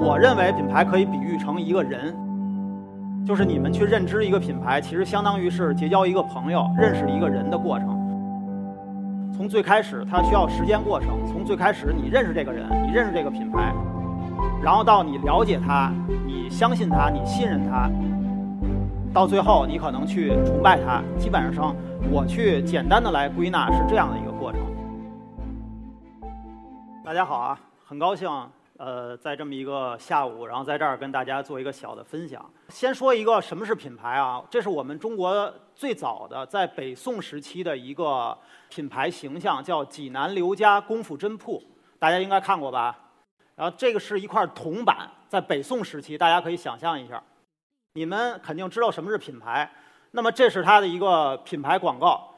我认为品牌可以比喻成一个人，就是你们去认知一个品牌，其实相当于是结交一个朋友、认识一个人的过程。从最开始，它需要时间过程。从最开始，你认识这个人，你认识这个品牌，然后到你了解他，你相信他，你信任他，到最后你可能去崇拜他。基本上，我去简单的来归纳是这样的一个过程。大家好啊，很高兴。呃，在这么一个下午，然后在这儿跟大家做一个小的分享。先说一个什么是品牌啊？这是我们中国最早的在北宋时期的一个品牌形象，叫济南刘家功夫针铺，大家应该看过吧？然后这个是一块铜板，在北宋时期，大家可以想象一下。你们肯定知道什么是品牌，那么这是它的一个品牌广告。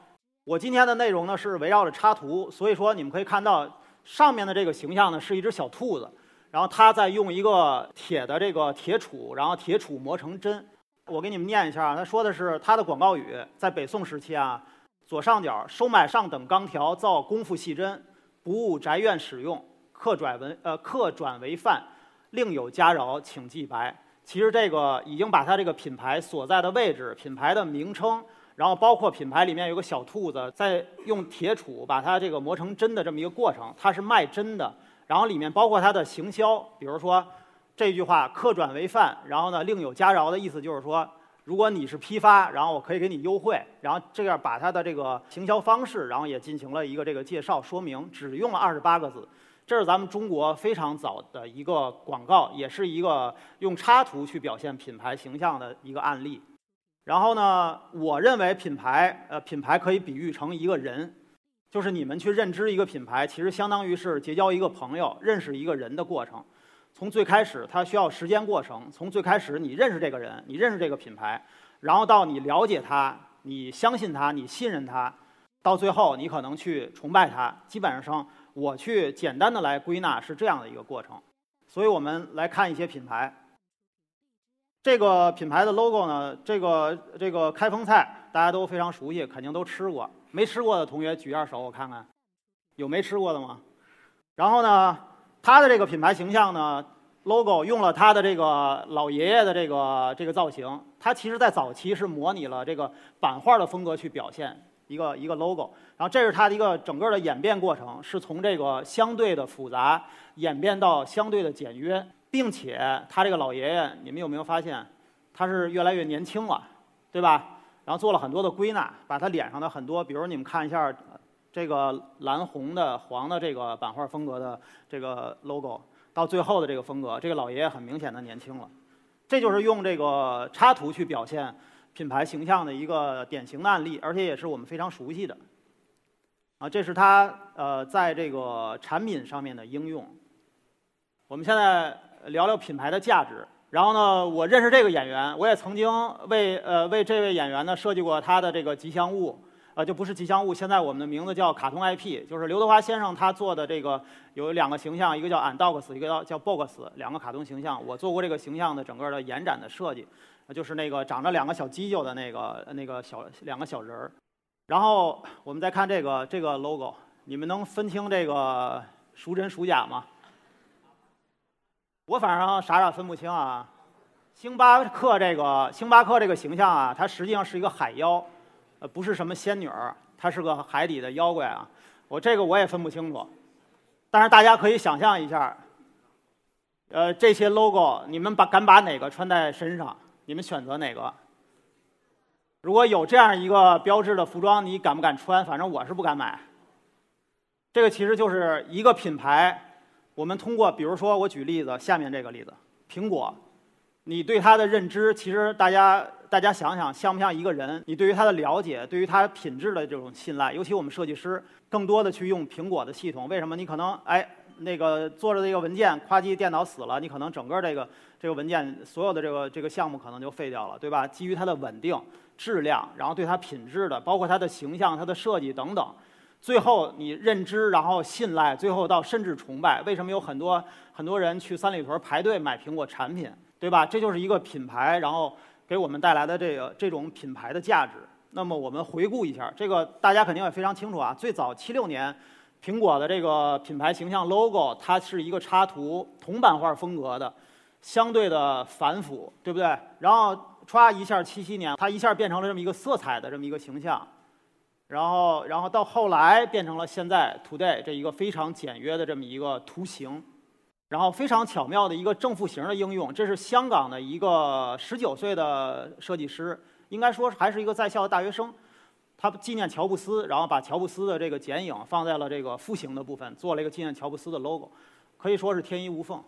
我今天的内容呢是围绕着插图，所以说你们可以看到上面的这个形象呢是一只小兔子。然后他再用一个铁的这个铁杵，然后铁杵磨成针。我给你们念一下啊，他说的是他的广告语，在北宋时期啊，左上角收买上等钢条造功夫细针，不误宅院使用，客转为呃客转为范，另有加饶，请记白。其实这个已经把他这个品牌所在的位置、品牌的名称，然后包括品牌里面有个小兔子在用铁杵把它这个磨成针的这么一个过程，它是卖针的。然后里面包括它的行销，比如说这句话“客转为范”，然后呢另有加饶的意思就是说，如果你是批发，然后我可以给你优惠，然后这样把它的这个行销方式，然后也进行了一个这个介绍说明，只用了二十八个字。这是咱们中国非常早的一个广告，也是一个用插图去表现品牌形象的一个案例。然后呢，我认为品牌，呃，品牌可以比喻成一个人。就是你们去认知一个品牌，其实相当于是结交一个朋友、认识一个人的过程。从最开始，它需要时间过程。从最开始，你认识这个人，你认识这个品牌，然后到你了解他，你相信他，你信任他，到最后你可能去崇拜他。基本上，我去简单的来归纳是这样的一个过程。所以我们来看一些品牌。这个品牌的 logo 呢，这个这个开封菜大家都非常熟悉，肯定都吃过。没吃过的同学举下手，我看看，有没吃过的吗？然后呢，它的这个品牌形象呢，logo 用了它的这个老爷爷的这个这个造型，它其实在早期是模拟了这个版画的风格去表现一个一个 logo。然后这是它的一个整个的演变过程，是从这个相对的复杂演变到相对的简约，并且他这个老爷爷，你们有没有发现，他是越来越年轻了，对吧？然后做了很多的归纳，把他脸上的很多，比如你们看一下这个蓝红的、黄的这个版画风格的这个 logo，到最后的这个风格，这个老爷爷很明显的年轻了。这就是用这个插图去表现品牌形象的一个典型的案例，而且也是我们非常熟悉的。啊，这是它呃在这个产品上面的应用。我们现在聊聊品牌的价值。然后呢，我认识这个演员，我也曾经为呃为这位演员呢设计过他的这个吉祥物，呃就不是吉祥物，现在我们的名字叫卡通 IP，就是刘德华先生他做的这个有两个形象，一个叫 Andox，一个叫叫 Box，两个卡通形象，我做过这个形象的整个的延展的设计，就是那个长着两个小犄角的那个那个小两个小人儿。然后我们再看这个这个 logo，你们能分清这个孰真孰假吗？我反正傻傻分不清啊，星巴克这个星巴克这个形象啊，它实际上是一个海妖，呃，不是什么仙女儿，它是个海底的妖怪啊。我这个我也分不清楚，但是大家可以想象一下，呃，这些 logo，你们把敢把哪个穿在身上？你们选择哪个？如果有这样一个标志的服装，你敢不敢穿？反正我是不敢买。这个其实就是一个品牌。我们通过，比如说，我举例子，下面这个例子，苹果，你对它的认知，其实大家大家想想，像不像一个人？你对于它的了解，对于它品质的这种信赖，尤其我们设计师更多的去用苹果的系统，为什么？你可能哎，那个做着这个文件，夸叽电脑死了，你可能整个这个这个文件所有的这个这个项目可能就废掉了，对吧？基于它的稳定、质量，然后对它品质的，包括它的形象、它的设计等等。最后你认知，然后信赖，最后到甚至崇拜。为什么有很多很多人去三里屯排队买苹果产品，对吧？这就是一个品牌，然后给我们带来的这个这种品牌的价值。那么我们回顾一下，这个大家肯定也非常清楚啊。最早七六年，苹果的这个品牌形象 logo，它是一个插图铜版画风格的，相对的繁复，对不对？然后歘一下，七七年，它一下变成了这么一个色彩的这么一个形象，然后，然后到后来变成了现在 today 这一个非常简约的这么一个图形，然后非常巧妙的一个正负形的应用。这是香港的一个十九岁的设计师，应该说还是一个在校的大学生，他纪念乔布斯，然后把乔布斯的这个剪影放在了这个负形的部分，做了一个纪念乔布斯的 logo，可以说是天衣无缝。